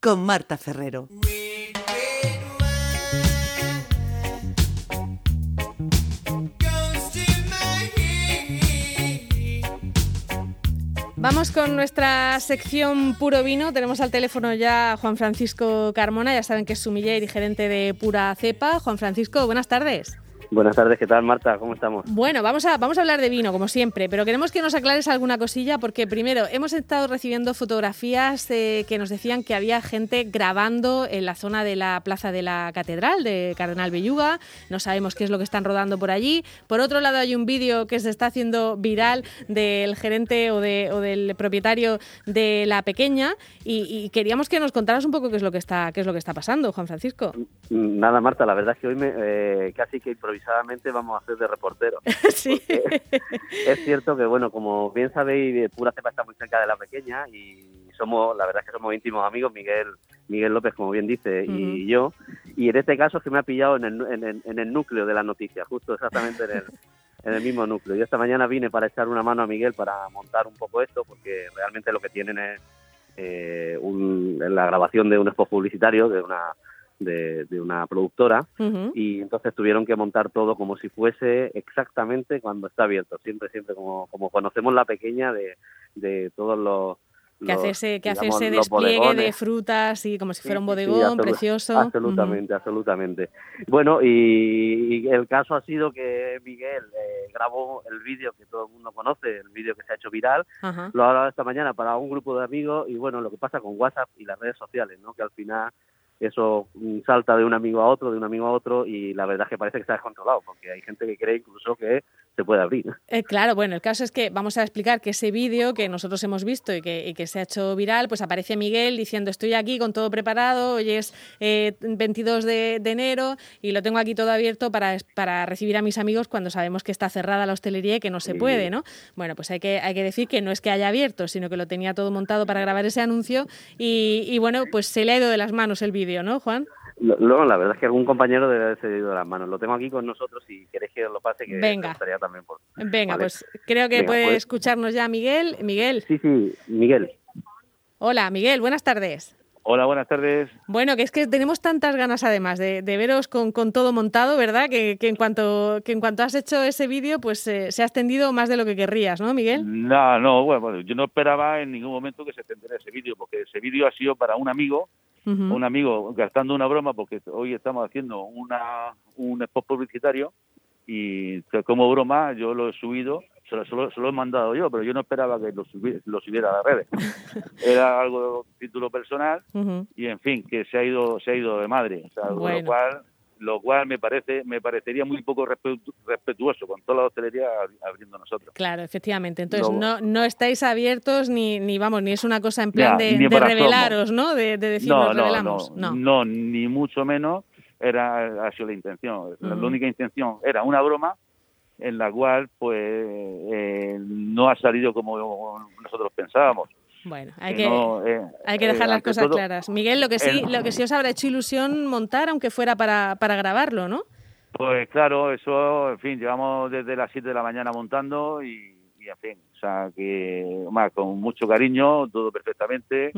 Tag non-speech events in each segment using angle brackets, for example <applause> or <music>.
con Marta Ferrero. Vamos con nuestra sección Puro Vino. Tenemos al teléfono ya a Juan Francisco Carmona, ya saben que es sumiller y gerente de Pura Cepa. Juan Francisco, buenas tardes. Buenas tardes, ¿qué tal Marta? ¿Cómo estamos? Bueno, vamos a, vamos a hablar de vino, como siempre, pero queremos que nos aclares alguna cosilla, porque primero, hemos estado recibiendo fotografías eh, que nos decían que había gente grabando en la zona de la Plaza de la Catedral de Cardenal Belluga, no sabemos qué es lo que están rodando por allí. Por otro lado, hay un vídeo que se está haciendo viral del gerente o, de, o del propietario de La Pequeña, y, queríamos que nos contaras un poco qué es lo que está, qué es lo que está pasando, Juan Francisco. Nada, Marta, la verdad es que hoy me, eh, casi que improvisamos vamos a hacer de reportero. <laughs> sí. Es cierto que, bueno, como bien sabéis, Pura Cepa está muy cerca de la pequeña y somos, la verdad es que somos íntimos amigos, Miguel Miguel López, como bien dice, y yo. Y en este caso es que me ha pillado en el, en, el, núcleo de la noticia, justo exactamente en el, <laughs> en el mismo núcleo. Yo esta mañana vine para echar una mano a Miguel para montar un poco esto, porque realmente lo que tienen es eh, la grabación de un spot publicitario, de una de, una productora y entonces tuvieron que montar todo como si fuese exactamente cuando está abierto, siempre, siempre como, como conocemos la pequeña de, de todos los... Que hace ese, que hace ese despliegue de frutas y como si fuera un bodegón precioso. Absolutamente, absolutamente. Bueno, y, el caso ha sido que Miguel eh, grabó el vídeo que todo el mundo conoce, el vídeo que se ha hecho viral, lo ha hablado esta mañana para un grupo de amigos y bueno, lo que pasa con WhatsApp y las redes sociales, ¿no? que al final eso salta de un amigo a otro, de un amigo a otro, y la verdad es que parece que está descontrolado, porque hay gente que cree incluso que se puede abrir. Eh, claro, bueno, el caso es que vamos a explicar que ese vídeo que nosotros hemos visto y que, que, se ha hecho viral, pues aparece Miguel diciendo estoy aquí con todo preparado, hoy es 22 eh, de, enero y lo tengo aquí todo abierto para, para recibir a mis amigos cuando sabemos que está cerrada la hostelería y que no se puede, ¿no? Bueno, pues hay que, hay que decir que no es que haya abierto, sino que lo tenía todo montado para grabar ese anuncio y, y bueno, pues se le ha ido de las manos el vídeo ¿no, Juan? No, la verdad es que algún compañero debe haber cedido de las manos. Lo tengo aquí con nosotros y queréis que lo pase, que Venga. estaría también por... Venga, pues creo que puede pues- escucharnos ya Miguel. Miguel. Sí, sí, Miguel. Hola, Miguel, buenas tardes. Hola, buenas tardes. Bueno, que es que tenemos tantas ganas además de, veros con, todo montado, ¿verdad? Que, en cuanto que en cuanto has hecho ese vídeo, pues eh, se ha extendido más de lo que querrías, ¿no, Miguel? No, no, bueno, yo no esperaba en ningún momento que se extendiera ese vídeo, porque ese vídeo ha sido para un amigo un amigo gastando una broma porque hoy estamos haciendo una, un spot publicitario y como broma yo lo he subido, se lo, se lo, he mandado yo, pero yo no esperaba que lo, subiera, a las redes. <laughs> Era algo de título personal y en fin, que se ha ido se ha ido de madre, o sea, lo cual lo cual me parece me parecería muy poco respetuoso con toda la hostelería abriendo nosotros. Claro, efectivamente. Entonces no, no estáis abiertos ni, ni vamos ni es una cosa en plan de, revelaros, ¿no? De, decir no, nos revelamos. No, no, ni mucho menos era ha sido la intención. La única intención era una broma en la cual pues eh, no ha salido como nosotros pensábamos. Bueno, hay que, eh, hay que dejar eh, las cosas claras. Miguel, lo que sí, lo que sí os habrá hecho ilusión montar, aunque fuera para, para grabarlo, ¿no? Pues claro, eso, en fin, llevamos desde las 7 de la mañana montando y, en fin, o sea, que más con mucho cariño, todo perfectamente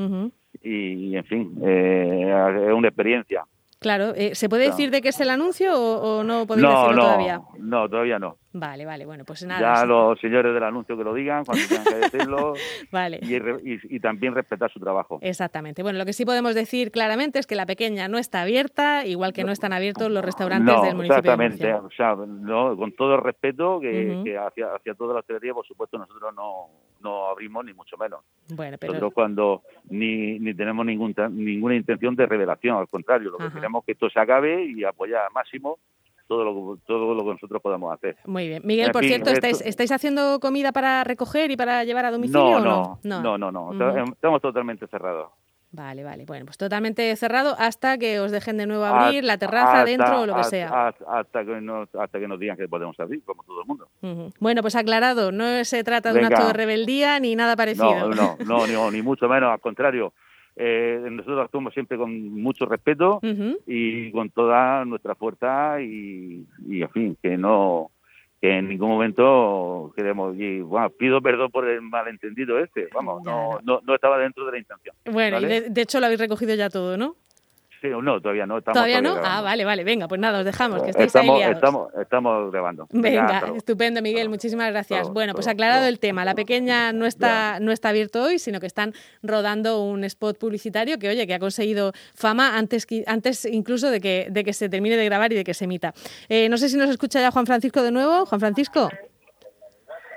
y, en fin, eh, es una experiencia. Claro, ¿se puede decir de qué es el anuncio o, no podéis decirlo no, todavía? No, todavía no. Vale, vale, bueno, pues nada. Ya los señores del anuncio que lo digan, cuando tengan que decirlo. <laughs> vale. Y, también respetar su trabajo. Exactamente. Bueno, lo que sí podemos decir claramente es que la pequeña no está abierta, igual que no están abiertos los restaurantes del municipio. Exactamente, o sea, no, con todo el respeto que, hacia, hacia toda la hostelería, por supuesto, nosotros no, no abrimos ni mucho menos. Bueno, pero... Nosotros cuando ni, ni tenemos ningún, ninguna intención de revelación, al contrario, lo que queremos es que esto se acabe y apoyar al máximo todo lo, todo lo que nosotros podamos hacer. Muy bien. Miguel, por cierto, ¿estáis, ¿estáis haciendo comida para recoger y para llevar a domicilio? No, no, no, no, no, estamos totalmente cerrados. Vale, vale. Bueno, pues totalmente cerrado hasta que os dejen de nuevo abrir la terraza, dentro o lo que sea. Hasta, que nos, hasta que nos digan que podemos abrir, como todo el mundo. Bueno, pues aclarado, no se trata de un acto de rebeldía ni nada parecido. No, no, no, ni mucho menos, al contrario. Eh, nosotros actuamos siempre con mucho respeto y con toda nuestra fuerza y, y, en fin, que no que en ningún momento queremos y bueno pido perdón por el malentendido este vamos no, no, no estaba dentro de la intención bueno y de, hecho lo habéis recogido ya todo no Sí, no, todavía no. Estamos ¿Todavía no? Ah, vale, vale. Venga, pues nada, os dejamos, que estáis estamos, ahí Estamos, estamos grabando. Venga, estupendo, Miguel. Muchísimas gracias. bueno, pues aclarado el tema. La pequeña no está, no está abierto hoy, sino que están rodando un spot publicitario que, oye, que ha conseguido fama antes, antes incluso de que, de que se termine de grabar y de que se emita. Eh, no sé si nos escucha ya Juan Francisco de nuevo. Juan Francisco.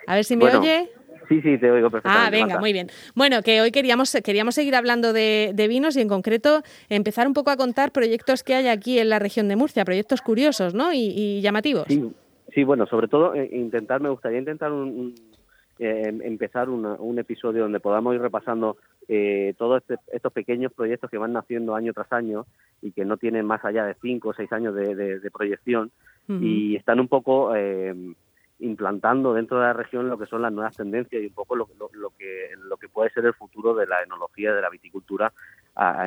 A ver si me oye. Sí, sí, te oigo perfectamente. Ah, venga, muy bien. Bueno, que hoy queríamos, queríamos seguir hablando de, vinos y en concreto empezar un poco a contar proyectos que hay aquí en la región de Murcia, proyectos curiosos ¿no? y, llamativos. Sí, sí, bueno, sobre todo eh, intentar, me gustaría intentar un, eh, empezar un episodio donde podamos ir repasando eh, todos este, estos pequeños proyectos que van naciendo año tras año y que no tienen más allá de cinco o seis años de, proyección y están un poco implantando dentro de la región lo que son las nuevas tendencias y un poco lo, lo, que lo que puede ser el futuro de la enología de la viticultura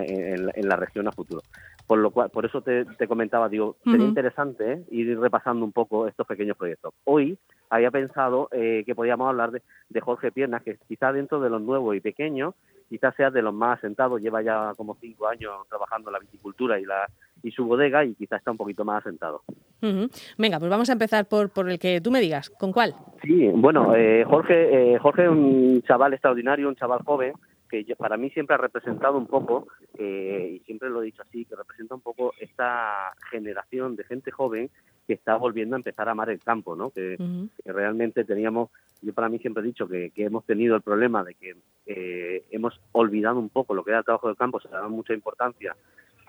en, la región a futuro. Por lo cual, por eso te, comentaba, digo, sería interesante ¿eh? ir repasando un poco estos pequeños proyectos. Hoy había pensado eh, que podíamos hablar de, de Jorge Piernas, que quizá dentro de los nuevos y pequeños, quizás sea de los más asentados, lleva ya como cinco años trabajando en la viticultura y la y su bodega y quizás está un poquito más asentado. Venga, pues vamos a empezar por, por el que tú me digas. ¿Con cuál? Sí, bueno, eh, Jorge, eh, Jorge es un chaval extraordinario, un chaval joven, que para mí siempre ha representado un poco, eh, y siempre lo he dicho así, que representa un poco esta generación de gente joven que está volviendo a empezar a amar el campo, ¿no? Que, realmente teníamos, yo para mí siempre he dicho que, hemos tenido el problema de que eh, hemos olvidado un poco lo que era el trabajo del campo, se le da mucha importancia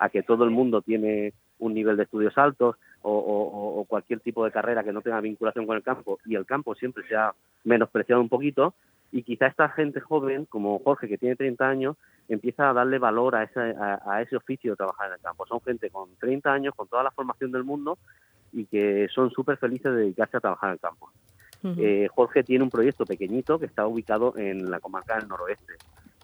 a que todo el mundo tiene un nivel de estudios altos o, cualquier tipo de carrera que no tenga vinculación con el campo y el campo siempre se ha menospreciado un poquito y quizá esta gente joven como Jorge que tiene 30 años empieza a darle valor a ese, a, ese oficio de trabajar en el campo. Son gente con 30 años, con toda la formación del mundo y que son súper felices de dedicarse a trabajar en el campo. Eh, Jorge tiene un proyecto pequeñito que está ubicado en la comarca del noroeste.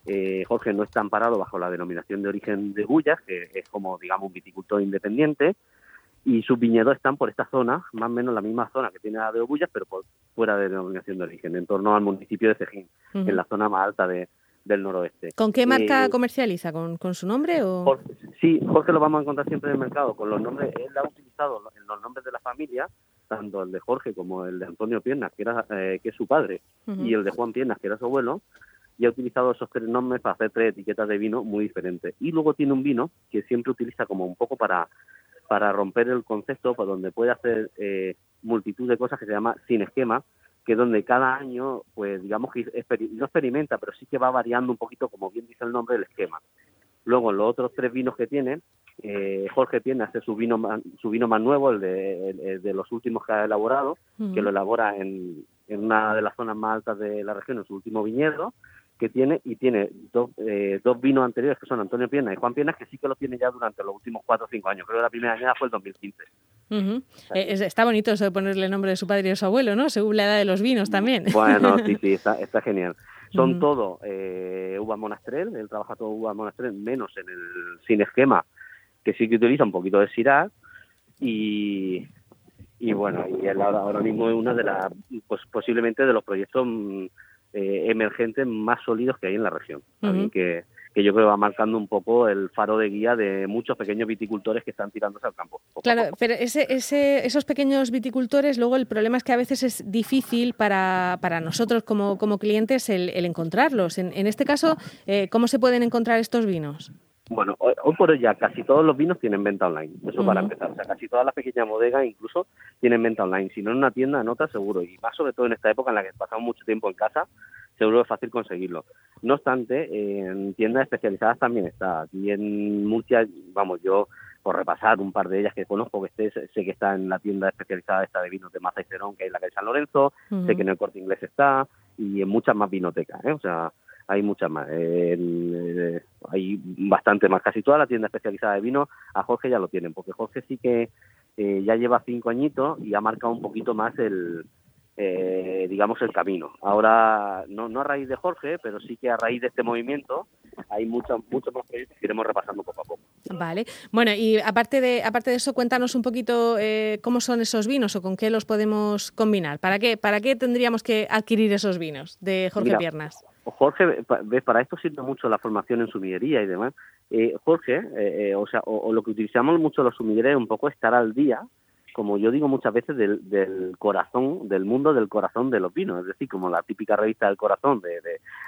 Eh, Jorge no está amparado bajo la denominación de origen de Gullas, que es como, digamos, un viticultor independiente, y sus viñedos están por esta zona, más o menos la misma zona que tiene la de Gullas, pero por fuera de denominación de origen, en torno al municipio de Cejín, en la zona más alta de, del noroeste. ¿Con qué marca eh, comercializa? ¿Con, su nombre? o Sí, Jorge lo vamos a encontrar siempre en el mercado, con los nombres, él ha utilizado los nombres de la familia, tanto el de Jorge como el de Antonio Piernas, que, era, eh, que es su padre, y el de Juan Piernas, que era su abuelo, y ha utilizado esos tres nombres para hacer tres etiquetas de vino muy diferentes. Y luego tiene un vino que siempre utiliza como un poco para, para romper el concepto, por donde puede hacer eh, multitud de cosas que se llama sin esquema, que es donde cada año, pues digamos que no experimenta, pero sí que va variando un poquito, como bien dice el nombre, el esquema. Luego, los otros tres vinos que tiene, eh, Jorge tiene hace su vino, su vino más nuevo, el de, de los últimos que ha elaborado, que lo elabora en, en una de las zonas más altas de la región, en su último viñedo, que tiene y tiene dos, eh, dos vinos anteriores que son Antonio Piernas y Juan Piernas que sí que lo tiene ya durante los últimos cuatro o cinco años. Creo que la primera añada fue el 2015. Eh, está bonito eso de ponerle el nombre de su padre y de su abuelo, ¿no? Según la edad de los vinos también. Bueno, sí, sí, está, está genial. Son todo eh, uva monastrel, él trabaja todo uva monastrel, menos en el sin esquema, que sí que utiliza un poquito de Syrah y, y bueno, y él ahora, ahora mismo es una de las, pues posiblemente de los proyectos mm, eh, emergentes más sólidos que hay en la región. que, que yo creo va marcando un poco el faro de guía de muchos pequeños viticultores que están tirándose al campo. Claro, pero ese, ese, esos pequeños viticultores, luego el problema es que a veces es difícil para, para nosotros como, como clientes el, encontrarlos. En, en, este caso, eh, ¿cómo se pueden encontrar estos vinos? Bueno, hoy, por hoy ya casi todos los vinos tienen venta online, eso para empezar. O sea, casi todas las pequeñas bodegas incluso tienen venta online. Si no en una tienda, en otra seguro. Y más sobre todo en esta época en la que pasamos mucho tiempo en casa, seguro es fácil conseguirlo. No obstante, en tiendas especializadas también está. Aquí en Murcia, vamos, yo por repasar un par de ellas que conozco, que sé, sé que está en la tienda especializada esta de vinos de Maza y Cerón, que es la calle San Lorenzo, sé que en el Corte Inglés está, y en muchas más vinotecas, ¿eh? O sea, hay muchas más. Eh, hay bastante más. Casi toda la tienda especializada de vino a Jorge ya lo tienen, porque Jorge sí que eh, ya lleva cinco añitos y ha marcado un poquito más el, eh, digamos, el camino. Ahora, no, no a raíz de Jorge, pero sí que a raíz de este movimiento hay muchos muchos más proyectos que iremos repasando poco a poco. Vale. Bueno, y aparte de, aparte de eso, cuéntanos un poquito eh, cómo son esos vinos o con qué los podemos combinar. ¿Para qué, para qué tendríamos que adquirir esos vinos de Jorge Piernas? Jorge, para esto sirve mucho la formación en sumillería y demás. Eh, Jorge, eh, o sea, o, lo que utilizamos mucho los sumilleros es un poco estar al día como yo digo muchas veces, del, corazón, del mundo del corazón de los vinos, es decir, como la típica revista del corazón de,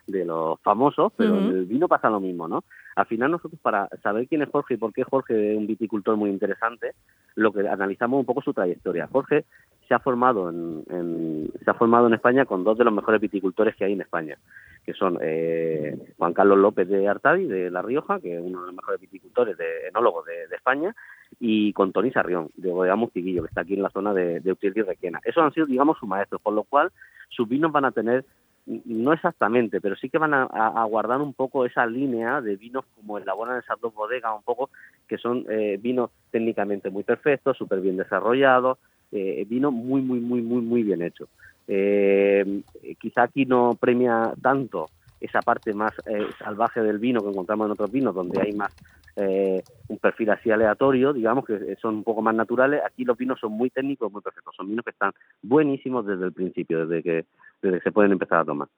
de, los famosos, pero en el vino pasa lo mismo, ¿no? Al final nosotros para saber quién es Jorge y por qué Jorge es un viticultor muy interesante, lo que analizamos un poco su trayectoria. Jorge se ha formado en, se ha formado en España con dos de los mejores viticultores que hay en España, que son eh, Juan Carlos López de Artadi de La Rioja, que es uno de los mejores viticultores de enólogos de, España, y con Tony Sarrión, de Bodega Mustiguillo, que está aquí en la zona de, de y Requena. Esos han sido, digamos, sus maestros, por lo cual sus vinos van a tener, no exactamente, pero sí que van a, guardar un poco esa línea de vinos como elaboran esas dos bodegas, un poco, que son eh, vinos técnicamente muy perfectos, súper bien desarrollados, eh, vinos muy, muy, muy, muy, muy bien hechos. Eh, quizá aquí no premia tanto esa parte más eh, salvaje del vino que encontramos en otros vinos, donde hay más eh, un perfil así aleatorio, digamos, que son un poco más naturales. Aquí los vinos son muy técnicos, muy perfectos. Son vinos que están buenísimos desde el principio, desde que, desde que se pueden empezar a tomar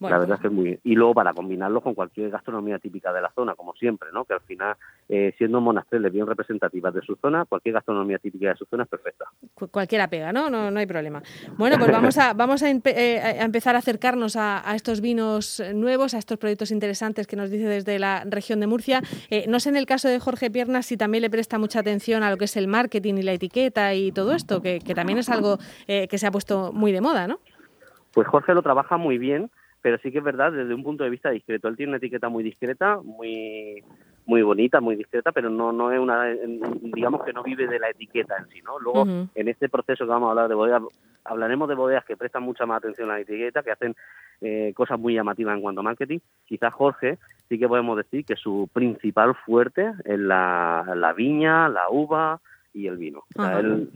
la verdad es que es muy y luego para combinarlo con cualquier gastronomía típica de la zona como siempre no que al final eh, siendo monasteres bien representativas de su zona cualquier gastronomía típica de su zona es perfecta. Cualquiera pega no no no hay problema. Bueno pues vamos a <laughs> vamos a, eh, empezar a acercarnos a, estos vinos nuevos a estos proyectos interesantes que nos dice desde la región de Murcia. Eh, no sé en el caso de Jorge Piernas si también le presta mucha atención a lo que es el marketing y la etiqueta y todo esto que, que también es algo que se ha puesto muy de moda no pues Jorge lo trabaja muy bien, pero sí que es verdad desde un punto de vista discreto. Él tiene una etiqueta muy discreta, muy muy bonita, muy discreta, pero no no es una digamos que no vive de la etiqueta en sí, ¿no? Luego en este proceso que vamos a hablar de bodegas hablaremos de bodegas que prestan mucha más atención a la etiqueta, que hacen eh, cosas muy llamativas en cuanto a marketing. Quizás Jorge sí que podemos decir que su principal fuerte es la, la viña, la uva, y el vino.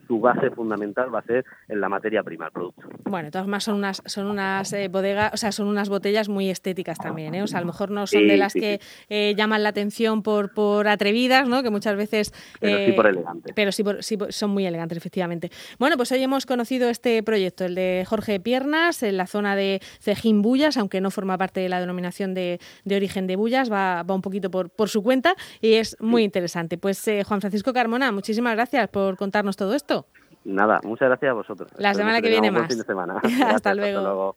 su base fundamental va a ser en la materia prima, el producto. Bueno, de todas formas son unas, son unas eh, bodegas, o sea, son unas botellas muy estéticas también, ¿eh? O sea, a lo mejor no son de las que eh, llaman la atención por, por atrevidas, ¿no? Que muchas veces... Pero sí por elegantes. Pero sí, son muy elegantes, efectivamente. Bueno, pues hoy hemos conocido este proyecto, el de Jorge Piernas, en la zona de Cejín Bullas, aunque no forma parte de la denominación de, de origen de Bullas, va, va un poquito por, por su cuenta y es muy interesante. Pues Juan Francisco Carmona, muchísimas gracias gracias por contarnos todo esto. Nada, muchas gracias a vosotros. La semana que viene más. Fin de semana. <laughs> hasta luego.